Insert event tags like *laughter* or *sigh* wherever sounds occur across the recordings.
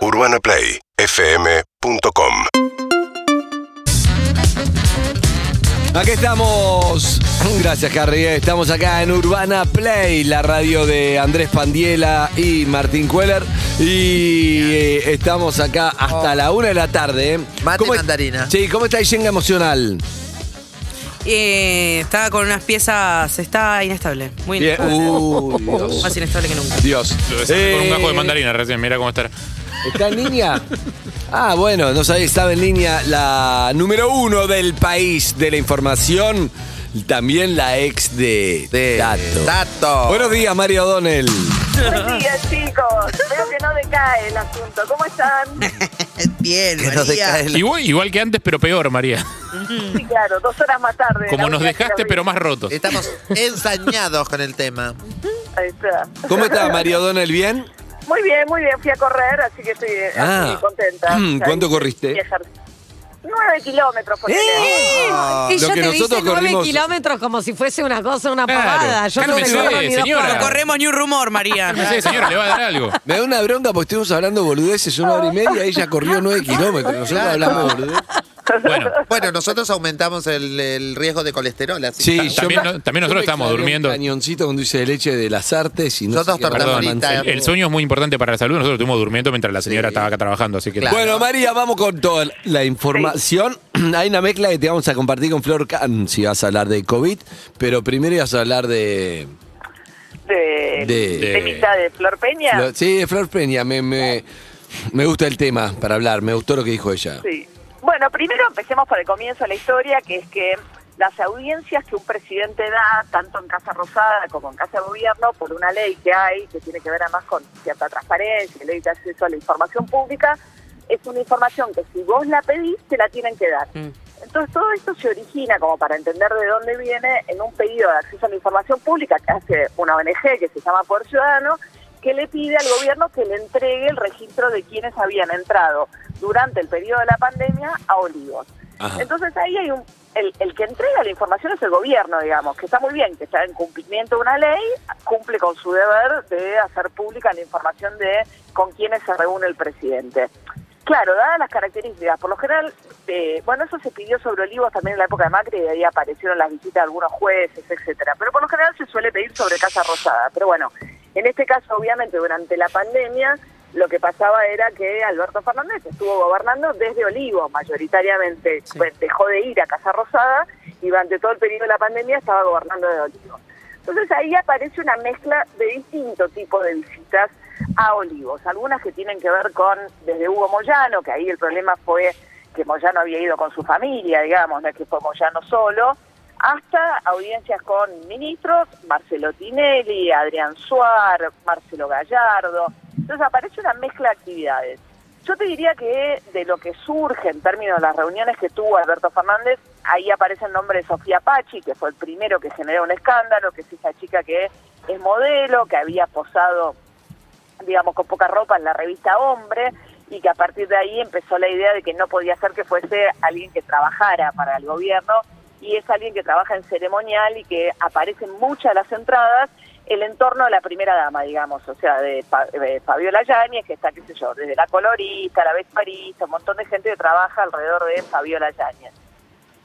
UrbanaPlayFM.com Aquí estamos. *laughs* Gracias, Carrie. Estamos acá en Urbana Play, la radio de Andrés Pandiela y Martín Cueller. Y eh, estamos acá hasta la una de la tarde. ¿eh? Mate ¿Cómo es- mandarina. Sí, ¿cómo está Yenga emocional? Eh, estaba con unas piezas, está inestable. Muy Bien. inestable. Uy, *laughs* Dios. Más inestable que nunca. Dios. Lo desarmé con un Eh, gajo de mandarina recién, mira cómo está. ¿Está en línea? Ah, bueno, no sabía, estaba en línea la número uno del país de la información. También la ex de, De Tato. Tato. Buenos días, Mario O'Donnell. Buen día, chicos. Veo que no decae el asunto. ¿Cómo están? *laughs* Bien, Que María. Igual, igual que antes, pero peor, María. Sí, claro, dos horas más tarde. Como nos dejaste, pero más rotos. Estamos *laughs* ensañados con el tema. Ahí está. ¿Cómo está Mario O'Donnell? ¿Bien? Muy bien, muy bien. Fui a correr, así que estoy Ah. así contenta. Mm, ¿cuánto corriste? y Nueve kilómetros por ¡Eh! Ah, y lo yo que te nosotros dije nueve corrimos- kilómetros como si fuese una cosa, una Claro, pavada. Yo no dos señora. No corremos ni un rumor, María. No sé, señora, le va a dar algo. Me da una bronca porque estuvimos hablando boludeces una hora y media. Ella corrió nueve kilómetros. Nosotros hablamos boludeces. *laughs* Bueno, Bueno, nosotros aumentamos el, el riesgo de colesterol. Así Sí, también no- también nosotros estamos durmiendo. Un cañoncito con dulce de leche de las artes y no Nosotros frita. el, el sueño es muy importante para la salud. Nosotros estuvimos durmiendo mientras la señora Sí. estaba acá trabajando, así que. Claro. Bueno, María, vamos con toda la información. *clears throat* Hay una mezcla que te vamos a compartir con Flor Can si vas a hablar de COVID, pero primero ibas a hablar de. De, De- de, mitad de Flor Peña. Sí, de Flor Peña. Me, me, me gusta el tema para hablar, me gustó lo que dijo ella. Sí. Bueno, primero empecemos por el comienzo de la historia, que es que las audiencias que un presidente da, tanto en Casa Rosada como en Casa de Gobierno, por una ley que hay, que tiene que ver además con cierta transparencia, ley de acceso a la información pública, es una información que si vos la pedís, te la tienen que dar. Mm. Entonces todo esto se origina, como para entender de dónde viene, en un pedido de acceso a la información pública que hace una ONG que se llama Poder Ciudadano, que le pide al gobierno que le entregue el registro de quienes habían entrado durante el periodo de la pandemia a Olivos. Ajá. Entonces ahí hay un... El, el que entrega la información es el gobierno, digamos, que está muy bien, que está en cumplimiento de una ley, cumple con su deber de hacer pública la información de con quienes se reúne el presidente. Claro, dadas las características, por lo general, eh, bueno, eso se pidió sobre Olivos también en la época de Macri y de ahí aparecieron las visitas de algunos jueces, etcétera. Pero por lo general se suele pedir sobre Casa Rosada. Pero bueno, en este caso, obviamente, durante la pandemia, lo que pasaba era que Alberto Fernández estuvo gobernando desde Olivos, mayoritariamente. Pues, dejó de ir a Casa Rosada y durante todo el periodo de la pandemia estaba gobernando de Olivos. Entonces ahí aparece una mezcla de distintos tipos de visitas a Olivos. Algunas que tienen que ver con, desde Hugo Moyano, que ahí el problema fue que Moyano había ido con su familia, digamos, no es que fue Moyano solo, hasta audiencias con ministros, Marcelo Tinelli, Adrián Suar, Marcelo Gallardo. Entonces aparece una mezcla de actividades. Yo te diría que de lo que surge en términos de las reuniones que tuvo Alberto Fernández, ahí aparece el nombre de Sofía Pachi, que fue el primero que generó un escándalo, que es esa chica que es modelo, que había posado, digamos, con poca ropa en la revista Hombre, y que a partir de ahí empezó la idea de que no podía ser que fuese alguien que trabajara para el gobierno, y es alguien que trabaja en ceremonial y que aparece en muchas las entradas el entorno de la primera dama, digamos, o sea, de, de Fabiola Yáñez, que está, qué sé yo, desde la colorista, la vestuarista, un montón de gente que trabaja alrededor de Fabiola Yáñez.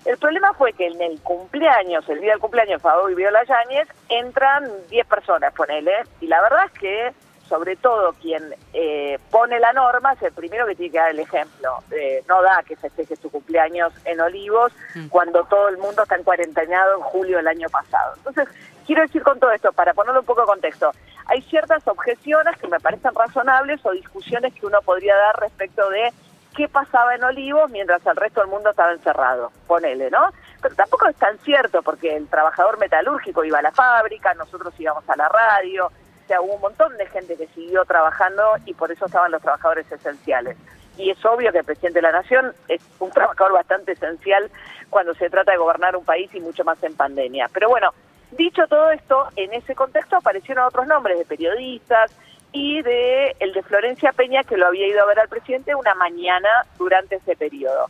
El problema fue que en el cumpleaños, el día del cumpleaños de Fabiola Yáñez, entran 10 personas, ponele, y la verdad es que, sobre todo, quien eh, pone la norma es el primero que tiene que dar el ejemplo. Eh, no da que festeje su cumpleaños en Olivos cuando todo el mundo está en cuarentenado en julio del año pasado. Entonces, quiero decir con todo esto, para ponerlo un poco de contexto, hay ciertas objeciones que me parecen razonables o discusiones que uno podría dar respecto de qué pasaba en Olivos mientras el resto del mundo estaba encerrado, ponele, ¿no? Pero tampoco es tan cierto porque el trabajador metalúrgico iba a la fábrica, nosotros íbamos a la radio, o sea, hubo un montón de gente que siguió trabajando y por eso estaban los trabajadores esenciales. Y es obvio que el presidente de la Nación es un trabajador bastante esencial cuando se trata de gobernar un país y mucho más en pandemia. Pero bueno, dicho todo esto, en ese contexto aparecieron otros nombres de periodistas y de el de Florencia Peña que lo había ido a ver al presidente una mañana durante ese periodo.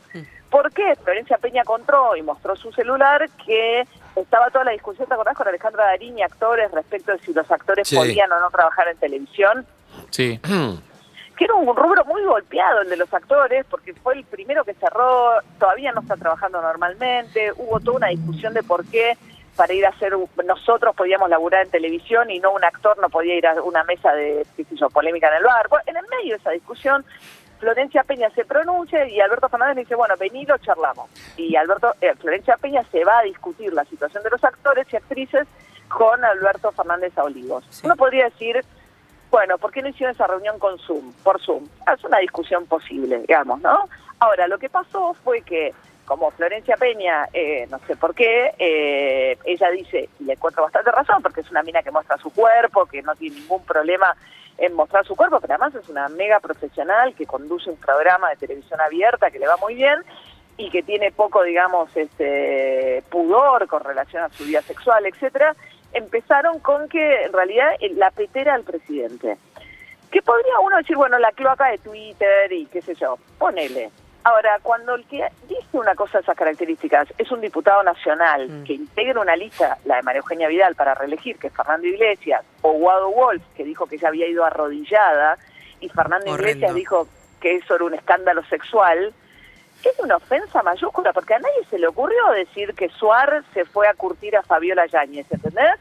¿Por qué? Florencia Peña contó y mostró su celular que estaba toda la discusión, ¿te acordás? Con Alejandra Darín y actores respecto de si los actores Sí. podían o no trabajar en televisión. Sí. que era un rubro muy golpeado el de los actores, porque fue el primero que cerró, todavía no está trabajando normalmente, hubo toda una discusión de por qué para ir a hacer, nosotros podíamos laburar en televisión y no un actor no podía ir a una mesa de, qué sé yo, polémica en el bar. Bueno, en el medio de esa discusión, Florencia Peña se pronuncia y Alberto Fernández le dice, bueno, vení, lo charlamos. Y Alberto, eh, Florencia Peña se va a discutir la situación de los actores y actrices con Alberto Fernández a Olivos. Uno podría decir, bueno, ¿por qué no hicieron esa reunión con Zoom, por Zoom? Es una discusión posible, digamos, ¿no? Ahora, lo que pasó fue que, como Florencia Peña, eh, no sé por qué, eh, ella dice, y le encuentro bastante razón, porque es una mina que muestra su cuerpo, que no tiene ningún problema en mostrar su cuerpo, pero además es una mega profesional que conduce un programa de televisión abierta que le va muy bien y que tiene poco, digamos, este pudor con relación a su vida sexual, etcétera, empezaron con que en realidad eh, la petera al presidente. Que podría uno decir, bueno, la cloaca de Twitter y qué sé yo, ponele. Ahora, cuando el que dice una cosa de esas características es un diputado nacional Mm. que integra una lista, la de María Eugenia Vidal, para reelegir, que es Fernando Iglesias, o Guado Wolf, que dijo que ya había ido arrodillada, y Fernando Horrendo. Iglesias dijo que eso era un escándalo sexual, es una ofensa mayúscula, porque a nadie se le ocurrió decir que Suar se fue a curtir a Fabiola Yáñez, ¿entendés?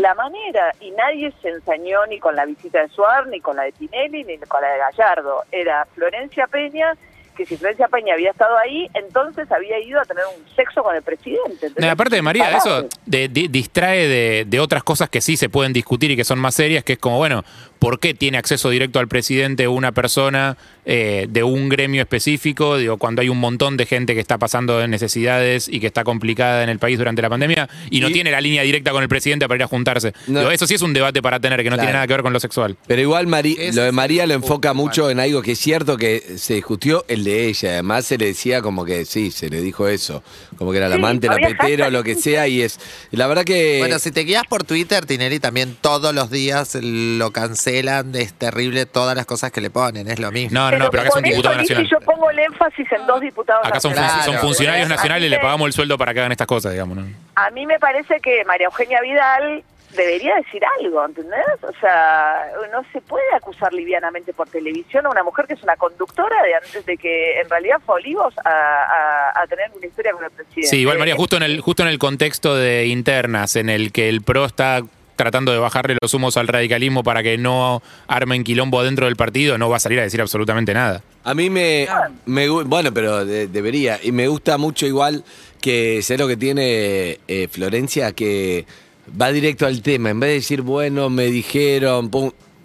La manera, y nadie se ensañó ni con la visita de Suar, ni con la de Tinelli, ni con la de Gallardo. Era Florencia Peña, que si Florencia Peña había estado ahí, entonces había ido a tener un sexo con el presidente. ¿entendés? No, aparte de María, eso de- di- distrae de, de otras cosas que sí se pueden discutir y que son más serias, que es como, bueno, ¿por qué tiene acceso directo al presidente una persona eh, de un gremio específico? Digo, cuando hay un montón de gente que está pasando en necesidades y que está complicada en el país durante la pandemia y no Y- tiene la línea directa con el presidente para ir a juntarse. No. Digo, eso sí es un debate para tener, que no Claro. tiene nada que ver con lo sexual. Pero igual Mari- lo de María lo enfoca mucho en algo que es cierto que se discutió el de ella. Además se le decía como que sí, se le dijo eso. Como que era la Sí, amante, la había petera o lo que sea. Y es. La verdad que. Bueno, si te guías por Twitter, Tinelli también todos los días lo cancelan, es terrible todas las cosas que le ponen, es lo mismo. No, no, no, pero acá es un eso, diputado nacional. yo pongo el énfasis en dos diputados Acá son, nacionales. son Claro. funcionarios A mí nacionales y le me- pagamos el sueldo para que hagan estas cosas, digamos. ¿no? A mí me parece que María Eugenia Vidal debería decir algo, ¿entendés? O sea, no se puede acusar livianamente por televisión a una mujer que es una conductora de antes de que en realidad fue a Olivos a, a- a tener una historia con el presidente. Sí, igual María, justo en el justo en el contexto de internas, en el que el PRO está tratando de bajarle los humos al radicalismo para que no armen quilombo dentro del partido, no va a salir a decir absolutamente nada. A mí me, me bueno, pero de- debería. Y me gusta mucho igual que sé lo que tiene eh, Florencia, que va directo al tema. En vez de decir, bueno, me dijeron,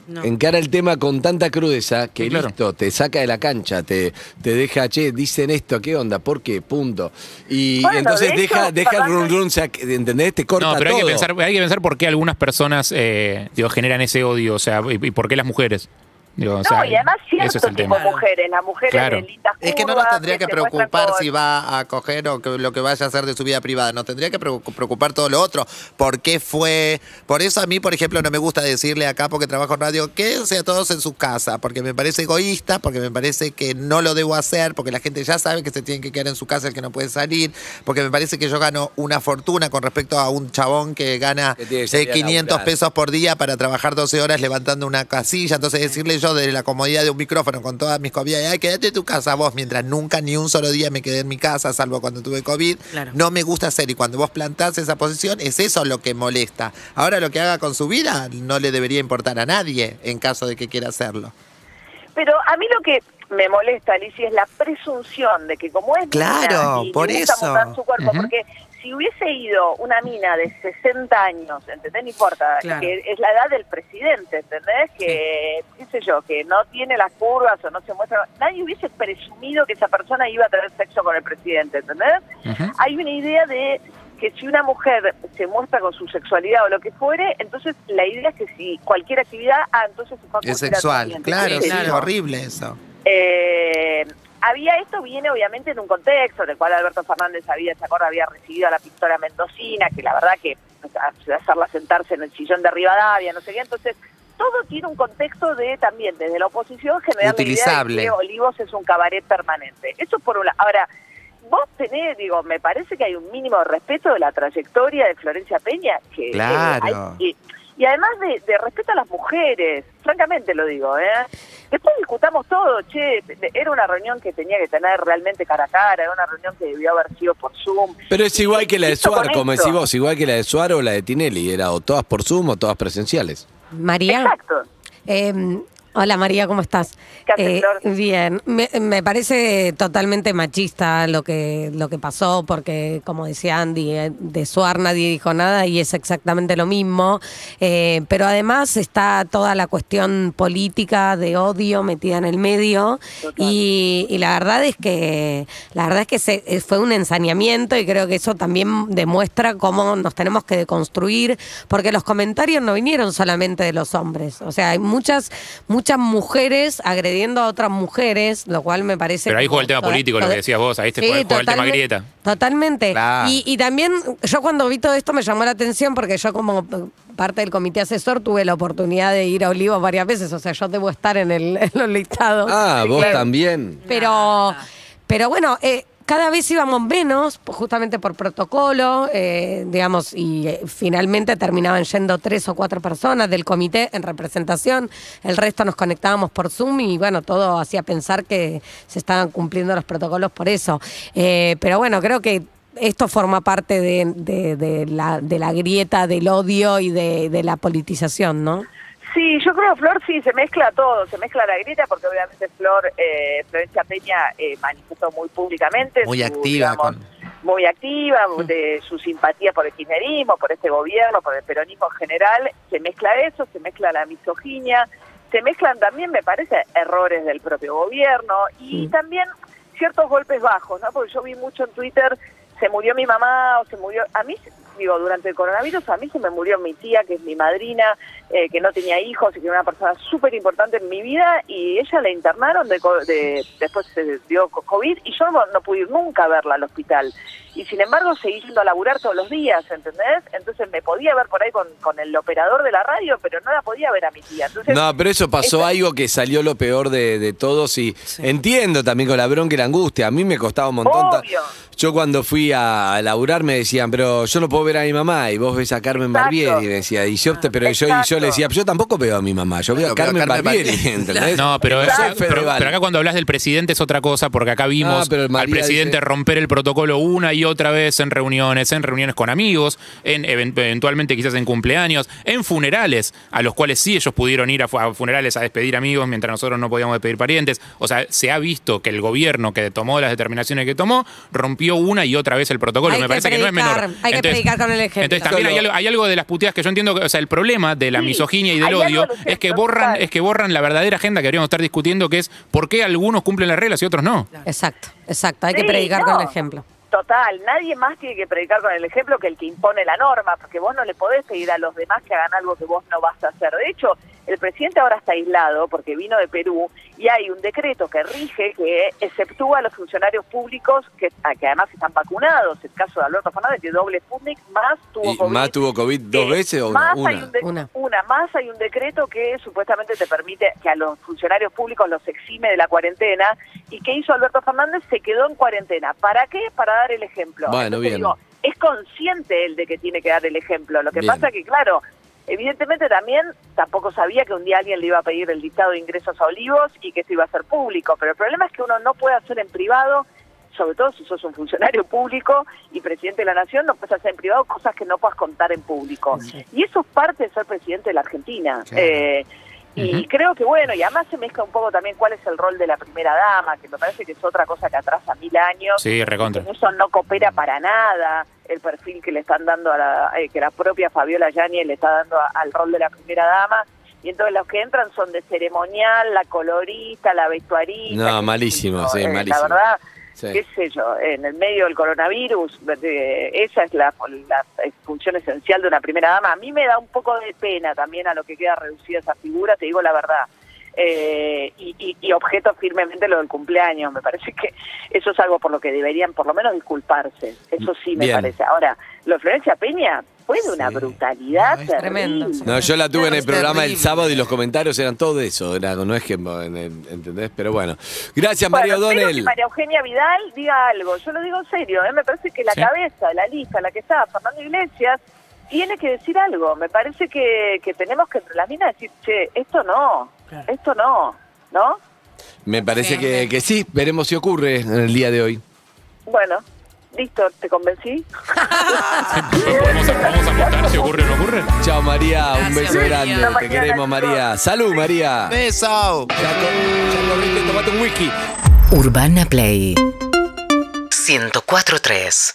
No. encara el tema con tanta crudeza que claro. listo, te saca de la cancha, te, te deja, che, dicen esto, ¿qué onda? ¿Por qué? Punto. Y Bueno, entonces de deja, hecho, deja el run run, ¿entendés? Te corta No, pero hay que pensar, hay que pensar por qué algunas personas eh, digo, generan ese odio, o sea, y, y por qué las mujeres. Digo, o No, sea, y además eso cierto es el tipo tema. mujeres, las mujeres Claro. de lindas Es que no nos tendría que preocupar si va a coger o que, lo que vaya a hacer de su vida privada. Nos tendría que preocu- preocupar todo lo otro. ¿Por qué fue? Por eso a mí, por ejemplo, no me gusta decirle acá, porque trabajo en radio, quédense a todos en su casa, porque me parece egoísta, porque me parece que no lo debo hacer, porque la gente ya sabe que se tiene que quedar en su casa el que no puede salir, porque me parece que yo gano una fortuna con respecto a un chabón que gana Que tiene que eh, salir a 500 laburar. pesos por día para trabajar 12 horas levantando una casilla. Entonces, decirle yo desde la comodidad de un micrófono con todas mis comidas, ay, quédate en tu casa vos, mientras nunca ni un solo día me quedé en mi casa, salvo cuando tuve COVID, Claro. no me gusta hacer. Y cuando vos plantás esa posición, es eso lo que molesta. Ahora, lo que haga con su vida no le debería importar a nadie en caso de que quiera hacerlo. Pero a mí lo que me molesta, Alicia, es la presunción de que como es Claro, mina y por le gusta eso. mostrar su cuerpo, porque si hubiese ido una mina de 60 años, ¿entendés? No importa, Claro. que es la edad del presidente, ¿entendés? Que, qué sé yo, que no tiene las curvas o no se muestra, nadie hubiese presumido que esa persona iba a tener sexo con el presidente, ¿entendés? Hay una idea de que si una mujer se muestra con su sexualidad o lo que fuere, entonces la idea es que si cualquier actividad, ah, entonces se fue a Es sexual. Claro, sí. claro. horrible eso. Eh, había esto viene obviamente en un contexto en el cual Alberto Fernández había, se acuerda, había recibido a la pistola mendocina, que la verdad que hacerla sentarse en el sillón de Rivadavia, no sé qué, entonces todo tiene un contexto de también desde la oposición generar la idea de que Olivos es un cabaret permanente. Eso por un lado. Ahora, vos tenés, digo, me parece que hay un mínimo de respeto de la trayectoria de Florencia Peña, que eh, Claro. hay- y, y además de, de respeto a las mujeres, francamente lo digo, ¿eh? Después discutamos todo, che, era una reunión que tenía que tener realmente cara a cara, era una reunión que debió haber sido por Zoom. Pero es igual que la de Suar, como esto. decís vos, igual que la de Suar o la de Tinelli, era o todas por Zoom o todas presenciales. María. Exacto. Eh, hola María, ¿cómo estás? Eh, bien, me, me parece totalmente machista lo que, lo que pasó, porque como decía Andy, eh, de Suar nadie dijo nada y es exactamente lo mismo. Eh, pero además está toda la cuestión política de odio metida en el medio y, y la verdad es que la verdad es que se- fue un ensañamiento y creo que eso también demuestra cómo nos tenemos que deconstruir, porque los comentarios no vinieron solamente de los hombres, o sea, hay muchas muchas mujeres agrediendo a otras mujeres, lo cual me parece... Pero ahí juega el tema político, lo que decías vos, ahí te juega- juega el tema totalmente- grieta. Totalmente. Claro. Y, y también yo cuando vi todo esto me llamó la atención porque yo como parte del comité asesor tuve la oportunidad de ir a Olivos varias veces, o sea, yo debo estar en, el, *laughs* en los listados. Ah, vos Claro. también. Pero, pero bueno, eh, cada vez íbamos menos, pues, justamente por protocolo, eh, digamos, y eh, finalmente terminaban yendo tres o cuatro personas del comité en representación, el resto nos conectábamos por Zoom y bueno, todo hacía pensar que se estaban cumpliendo los protocolos por eso. Eh, pero bueno, creo que esto forma parte de, la, de la grieta del odio y de la politización, ¿no? Sí, yo creo, Flor, sí, se mezcla todo, se mezcla la grita, porque obviamente Flor, eh, Florencia Peña eh, manifestó muy públicamente. Muy su, activa digamos, con- Muy activa, de su simpatía por el kirchnerismo, por este gobierno, por el peronismo en general. Se mezcla eso, se mezcla la misoginia, se mezclan también, me parece, errores del propio gobierno y también ciertos golpes bajos, ¿no? Porque yo vi mucho en Twitter, se murió mi mamá o se murió... A mí, digo, durante el coronavirus, a mí se me murió mi tía, que es mi madrina, eh, que no tenía hijos y que era una persona súper importante en mi vida, y ella la internaron, de, co- de- después se dio co- COVID, y yo no, no pude ir nunca a verla al hospital. Y sin embargo seguí yendo a laburar todos los días, ¿entendés? Entonces me podía ver por ahí con, con el operador de la radio, pero no la podía ver a mi tía. Entonces, No, pero eso pasó algo que salió lo peor de, de todos y entiendo también con la bronca y la angustia. A mí me costaba un montón. Obvio. Yo cuando fui a, a laburar me decían, pero yo no puedo ver a mi mamá y vos ves a Carmen Exacto. Barbieri. Decía, y yo, te- pero yo, y yo le decía, yo tampoco veo a mi mamá, yo veo a Carmen, Carmen Barbieri. ¿entendés? No, pero, de pero- acá cuando hablas del presidente es otra cosa, porque acá vimos Ah, pero al presidente dice- romper el protocolo una y otra vez en reuniones, en reuniones con amigos, en event- eventualmente quizás en cumpleaños, en funerales, a los cuales sí ellos pudieron ir a, fu- a funerales a despedir amigos mientras nosotros no podíamos despedir parientes. O sea, se ha visto que el gobierno que tomó las determinaciones que tomó rompió una y otra vez el protocolo. Hay Me que parece que no es menor. hay que predicar con el ejemplo. Entonces también hay algo, hay algo de las puteadas que yo entiendo, que, o sea, el problema de la Sí, misoginia y del odio de es que borran, total. es que borran la verdadera agenda que deberíamos estar discutiendo, que es por qué algunos cumplen las reglas y otros no. Exacto, exacto. Hay que predicar no. con el ejemplo. Total, nadie más tiene que predicar con el ejemplo que el que impone la norma, porque vos no le podés pedir a los demás que hagan algo que vos no vas a hacer. De hecho, el presidente ahora está aislado porque vino de Perú y hay un decreto que rige que exceptúa a los funcionarios públicos que, además están vacunados. El caso de Alberto Fernández, que doble Sputnik, más tuvo ¿Y COVID. más tuvo COVID dos Eh, veces o una? más Una. Hay un de- Una. una. más hay un decreto que supuestamente te permite que a los funcionarios públicos los exime de la cuarentena y que hizo Alberto Fernández se quedó en cuarentena. ¿Para qué? Para dar el ejemplo. Bueno, bien. es consciente él de que tiene que dar el ejemplo. Lo que Bien. pasa que claro, evidentemente también tampoco sabía que un día alguien le iba a pedir el dictado de ingresos a Olivos y que eso iba a ser público, pero el problema es que uno no puede hacer en privado sobre todo si sos un funcionario público y presidente de la nación, no puedes hacer en privado cosas que no puedas contar en público. Y eso es parte de ser presidente de la Argentina. Claro. Eh, y creo que bueno, y además se mezcla un poco también cuál es el rol de la primera dama, que me parece que es otra cosa que atrasa mil años. Sí, recontra. Eso no coopera para nada el perfil que le están dando a la, eh, que la propia Fabiola Yáñez le está dando a- al rol de la primera dama. Y entonces los que entran son de ceremonial, la colorista, la vestuarista. No, malísimo, yo, sí, eh, malísimo. La verdad, Qué sé yo, en el medio del coronavirus, esa es la, la función esencial de una primera dama. A mí me da un poco de pena también a lo que queda reducida esa figura, te digo la verdad. Eh, y, y- y objeto firmemente lo del cumpleaños. Me parece que eso es algo por lo que deberían por lo menos disculparse. Eso sí me Bien. parece. Ahora, lo de Florencia Peña fue de una Sí. brutalidad No, yo la tuve en el programa el sábado y los comentarios eran todo eso. Era, no es que, ¿entendés? Pero bueno. Gracias, María espero que O'Donnell. María Eugenia Vidal diga algo. Yo lo digo en serio, ¿eh? me parece que la Sí. cabeza de la lista, la que está, Fernando Iglesias, tiene que decir algo. Me parece que, que tenemos que entre las minas decir, che, esto no, Claro. esto no, ¿no? Me parece que, que sí, veremos si ocurre en el día de hoy. Bueno, listo, ¿te convencí? ¿Vamos a, apostar si ocurre o no ocurre? Chao María, un Gracias, beso María. grande. Hasta Te mañana, queremos María. Salud María. Beso. Ya, co- ya corriste, tomate un whisky. Urbana Play 104.3